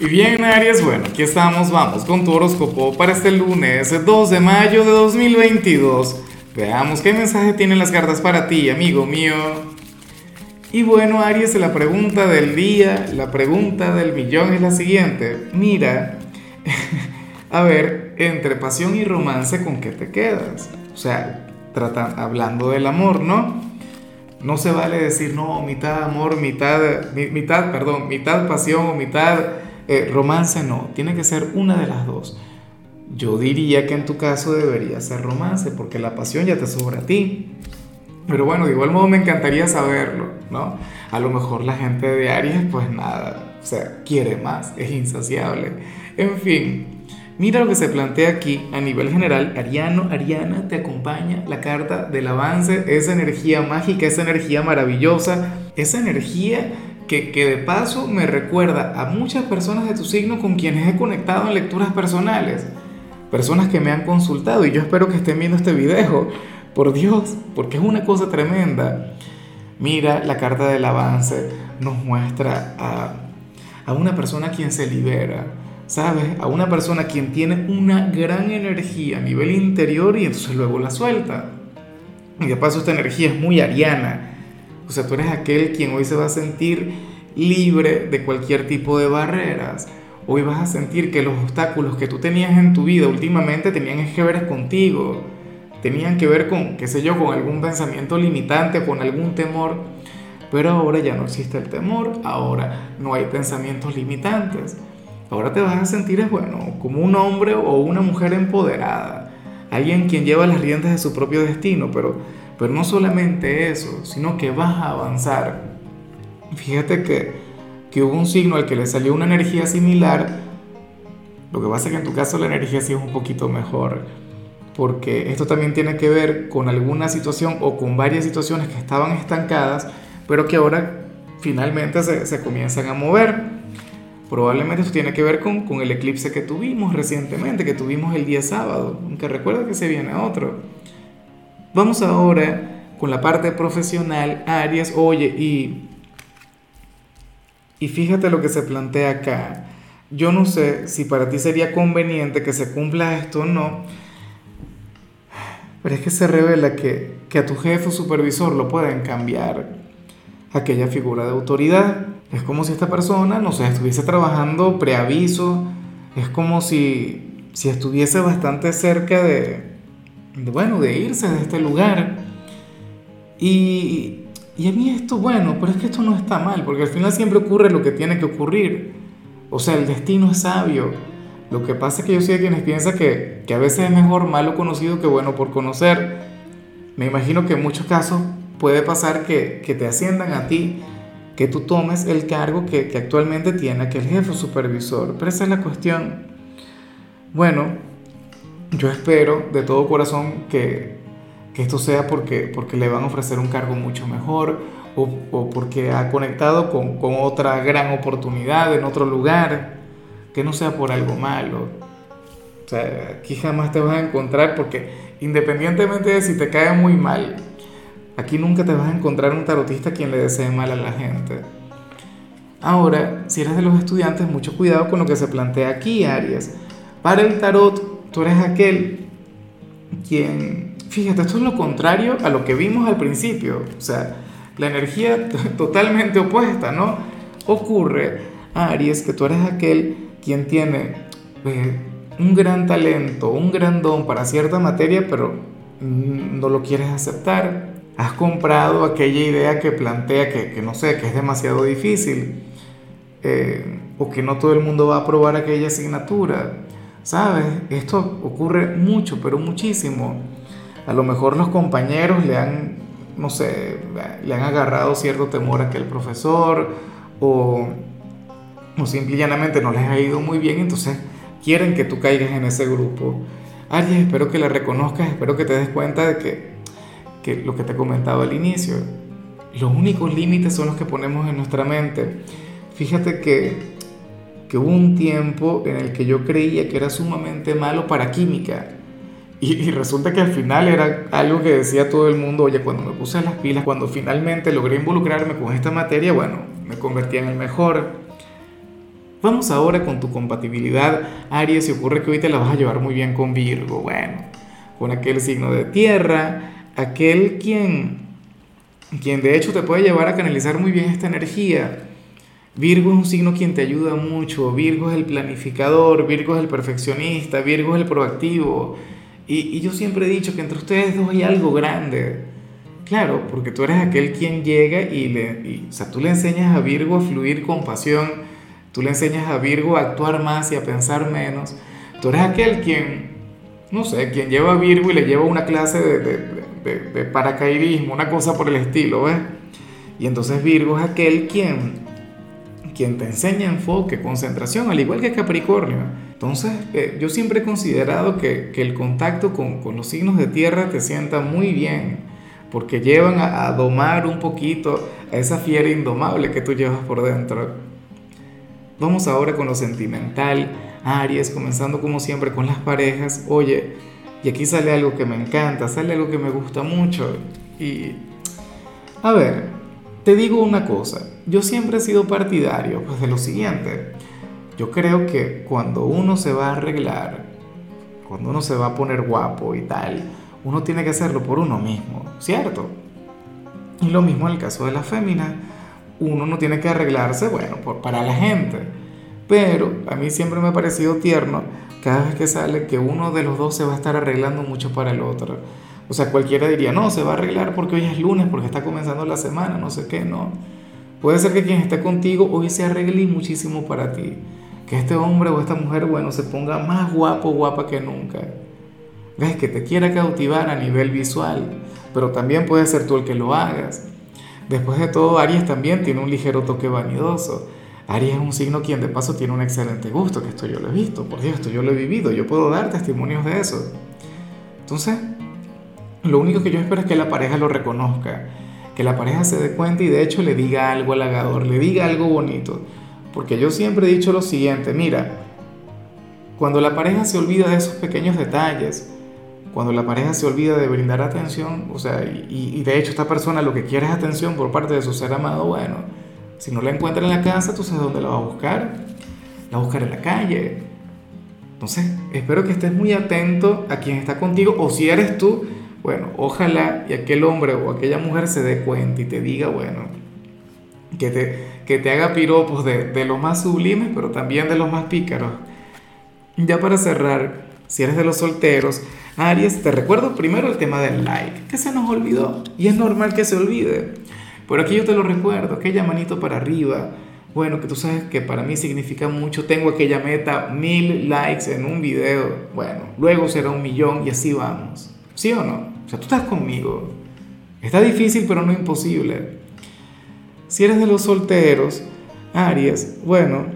Y bien, Aries, bueno, aquí estamos, vamos con tu horóscopo para este lunes 2 de mayo de 2022. Veamos qué mensaje tienen las cartas para ti, amigo mío. Y bueno, Aries, la pregunta del día, la pregunta del millón es la siguiente. Mira, a ver, entre pasión y romance, ¿con qué te quedas? O sea, hablando del amor, ¿no? No se vale decir, no, mitad amor, mitad, mitad, perdón, mitad pasión o mitad eh, romance no, tiene que ser una de las dos. Yo diría que en tu caso debería ser romance, porque la pasión ya te sobra a ti. Pero bueno, de igual modo me encantaría saberlo, ¿no? A lo mejor la gente de Aries, pues nada, o sea, quiere más, es insaciable. En fin, mira lo que se plantea aquí a nivel general. Ariano, Ariana, te acompaña la carta del avance, esa energía mágica, esa energía maravillosa, esa energía que, de paso me recuerda a muchas personas de tu signo con quienes he conectado en lecturas personales. Personas que me han consultado y yo espero que estén viendo este video. Por Dios, porque es una cosa tremenda. Mira, la carta del avance nos muestra a, a una persona quien se libera, ¿sabes? A una persona quien tiene una gran energía a nivel interior y entonces luego la suelta. Y de paso esta energía es muy ariana o sea, tú eres aquel quien hoy se va a sentir libre de cualquier tipo de barreras. Hoy vas a sentir que los obstáculos que tú tenías en tu vida últimamente tenían que ver contigo. Tenían que ver con, qué sé yo, con algún pensamiento limitante, con algún temor. Pero ahora ya no existe el temor, ahora no hay pensamientos limitantes. Ahora te vas a sentir, bueno, como un hombre o una mujer empoderada. Alguien quien lleva las riendas de su propio destino, pero pero no solamente eso, sino que vas a avanzar. Fíjate que, que hubo un signo al que le salió una energía similar. Lo que pasa es que en tu caso la energía sí es un poquito mejor. Porque esto también tiene que ver con alguna situación o con varias situaciones que estaban estancadas, pero que ahora finalmente se, se comienzan a mover. Probablemente esto tiene que ver con, con, el eclipse que tuvimos recientemente, que tuvimos el día sábado, aunque recuerda que se viene otro. Vamos ahora con la parte profesional, Aries. Oye, y, y fíjate lo que se plantea acá. Yo no sé si para ti sería conveniente que se cumpla esto o no, pero es que se revela que, que a tu jefe o supervisor lo pueden cambiar aquella figura de autoridad. Es como si esta persona, no sé, estuviese trabajando preaviso, es como si, si estuviese bastante cerca de, bueno, de irse de este lugar. Y, y a mí esto, bueno, pero es que esto no está mal, porque al final siempre ocurre lo que tiene que ocurrir. O sea, el destino es sabio. Lo que pasa es que yo soy de quienes piensan que, que a veces es mejor malo conocido que bueno por conocer. Me imagino que en muchos casos puede pasar que, que te asciendan a ti, que tú tomes el cargo que, que actualmente tiene aquel jefe supervisor. Pero esa es la cuestión. Bueno, yo espero de todo corazón que, que esto sea porque, porque le van a ofrecer un cargo mucho mejor o, o porque ha conectado con, con, otra gran oportunidad en otro lugar, que no sea por algo malo. O sea, aquí jamás te vas a encontrar porque independientemente de si te cae muy mal, aquí nunca te vas a encontrar un tarotista quien le desee mal a la gente. Ahora, si eres de los estudiantes, mucho cuidado con lo que se plantea aquí, Aries. Para el tarot, Tú eres aquel quien, fíjate, esto es lo contrario a lo que vimos al principio, o sea, la energía totalmente opuesta, ¿no? Ocurre, Aries, que tú eres aquel quien tiene eh, un gran talento, un gran don para cierta materia, pero no lo quieres aceptar. Has comprado aquella idea que plantea que, que no sé, que es demasiado difícil, eh, o que no todo el mundo va a aprobar aquella asignatura ¿Sabes? Esto ocurre mucho, pero muchísimo. A lo mejor los compañeros le han, no sé, le han agarrado cierto temor a aquel profesor o, o simple y llanamente no les ha ido muy bien, entonces quieren que tú caigas en ese grupo. Aries, espero que la reconozcas, espero que te des cuenta de que, que lo que te he comentado al inicio, los únicos límites son los que ponemos en nuestra mente. Fíjate que que hubo un tiempo en el que yo creía que era sumamente malo para química. Y, resulta que al final era algo que decía todo el mundo, oye, cuando me puse las pilas, cuando finalmente logré involucrarme con esta materia, bueno, me convertí en el mejor. Vamos ahora con tu compatibilidad, Aries, y ocurre que hoy te la vas a llevar muy bien con Virgo, bueno, con aquel signo de tierra, aquel quien, quien de hecho te puede llevar a canalizar muy bien esta energía. Virgo es un signo quien te ayuda mucho, Virgo es el planificador, Virgo es el perfeccionista, Virgo es el proactivo. Y, yo siempre he dicho que entre ustedes dos hay algo grande. Claro, porque tú eres aquel quien llega y le, o sea, tú le enseñas a Virgo a fluir con pasión, Tú le enseñas a Virgo a actuar más y a pensar menos. Tú eres aquel quien, no sé, quien lleva a Virgo y le lleva una clase de, paracaidismo, una cosa por el estilo, ¿ves? Y entonces Virgo es aquel quien, quien te enseña enfoque, concentración, al igual que Capricornio. Entonces, eh, yo siempre he considerado que, el contacto con, los signos de tierra te sienta muy bien, porque llevan a, a domar un poquito a esa fiera indomable que tú llevas por dentro. Vamos ahora con lo sentimental, Aries, comenzando como siempre con las parejas. Oye, y aquí sale algo que me encanta, sale algo que me gusta mucho. Y, a ver, te digo una cosa, yo siempre he sido partidario pues, de lo siguiente. Yo creo que cuando uno se va a arreglar, cuando uno se va a poner guapo y tal, uno tiene que hacerlo por uno mismo, ¿cierto? Y lo mismo en el caso de la fémina uno no tiene que arreglarse, bueno, por, para la gente. Pero a mí siempre me ha parecido tierno cada vez que sale que uno de los dos se va a estar arreglando mucho para el otro. O sea, cualquiera diría, no, se va a arreglar porque hoy es lunes, porque está comenzando la semana, no sé qué, no. Puede ser que quien esté contigo hoy se arregle muchísimo para ti. Que este hombre o esta mujer, bueno, se ponga más guapo o guapa que nunca. Ves que te quiera cautivar a nivel visual, pero también puede ser tú el que lo hagas. Después de todo, Aries también tiene un ligero toque vanidoso. Aries es un signo quien de paso tiene un excelente gusto, que esto yo lo he visto, por Dios, esto yo lo he vivido, yo puedo dar testimonios de eso. Entonces, lo único que yo espero es que la pareja lo reconozca, que la pareja se dé cuenta y de hecho le diga algo halagador, le diga algo bonito. Porque yo siempre he dicho lo siguiente, mira, cuando la pareja se olvida de esos pequeños detalles, cuando la pareja se olvida de brindar atención, o sea, y, de hecho esta persona lo que quiere es atención por parte de su ser amado, bueno, si no la encuentra en la casa, tú sabes dónde la va a buscar, la va a buscar en la calle. Entonces, espero que estés muy atento a quien está contigo, o si eres tú, bueno, ojalá y aquel hombre o aquella mujer se dé cuenta y te diga, bueno, que te, que te haga piropos de, de los más sublimes, pero también de los más pícaros. Ya para cerrar, si eres de los solteros, Aries, te recuerdo primero el tema del like, que se nos olvidó y es normal que se olvide. Por aquí yo te lo recuerdo, aquella manito para arriba. Bueno, que tú sabes que para mí significa mucho. Tengo aquella meta, mil likes en un video. Bueno, luego será un millón y así vamos. ¿Sí o no? O sea, tú estás conmigo. Está difícil, pero no imposible. Si eres de los solteros, Aries, bueno,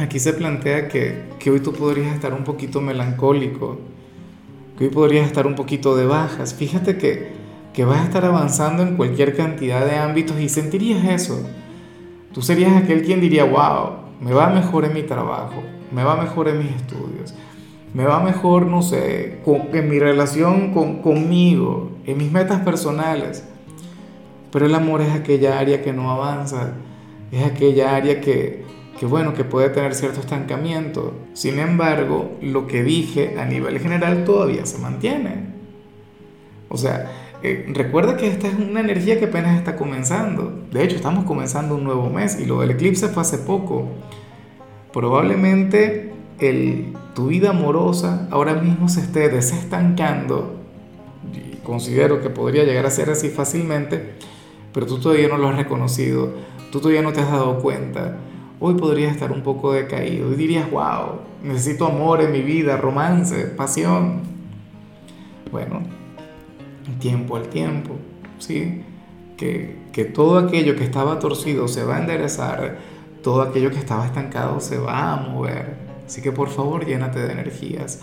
aquí se plantea que, que hoy tú podrías estar un poquito melancólico hoy podrías estar un poquito de bajas. Fíjate que, que vas a estar avanzando en cualquier cantidad de ámbitos y sentirías eso. Tú serías aquel quien diría, wow, me va mejor en mi trabajo, me va mejor en mis estudios, me va mejor, no sé, en mi relación con, conmigo, en mis metas personales. Pero el amor es aquella área que no avanza, es aquella área que, que bueno, que puede tener cierto estancamiento. Sin embargo, lo que dije a nivel general todavía se mantiene. O sea, eh, recuerda que esta es una energía que apenas está comenzando. De hecho, estamos comenzando un nuevo mes y lo del eclipse fue hace poco. Probablemente tu vida amorosa ahora mismo se esté desestancando. Considero que podría llegar a ser así fácilmente, pero tú todavía no lo has reconocido, tú todavía no te has dado cuenta hoy podría estar un poco decaído y dirías, wow, necesito amor en mi vida, romance, pasión. Bueno, tiempo al tiempo, ¿sí? Que, que todo aquello que estaba torcido se va a enderezar, todo aquello que estaba estancado se va a mover. Así que por favor, llénate de energías.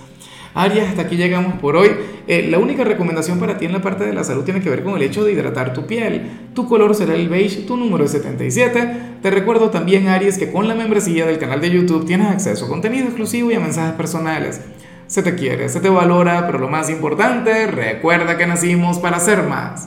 Arias, hasta aquí llegamos por hoy. Eh, la única recomendación para ti en la parte de la salud tiene que ver con el hecho de hidratar tu piel. Tu color será el beige, tu número es 77. Te recuerdo también, Aries, que con la membresía del canal de YouTube tienes acceso a contenido exclusivo y a mensajes personales. Se te quiere, se te valora, pero lo más importante, recuerda que nacimos para ser más.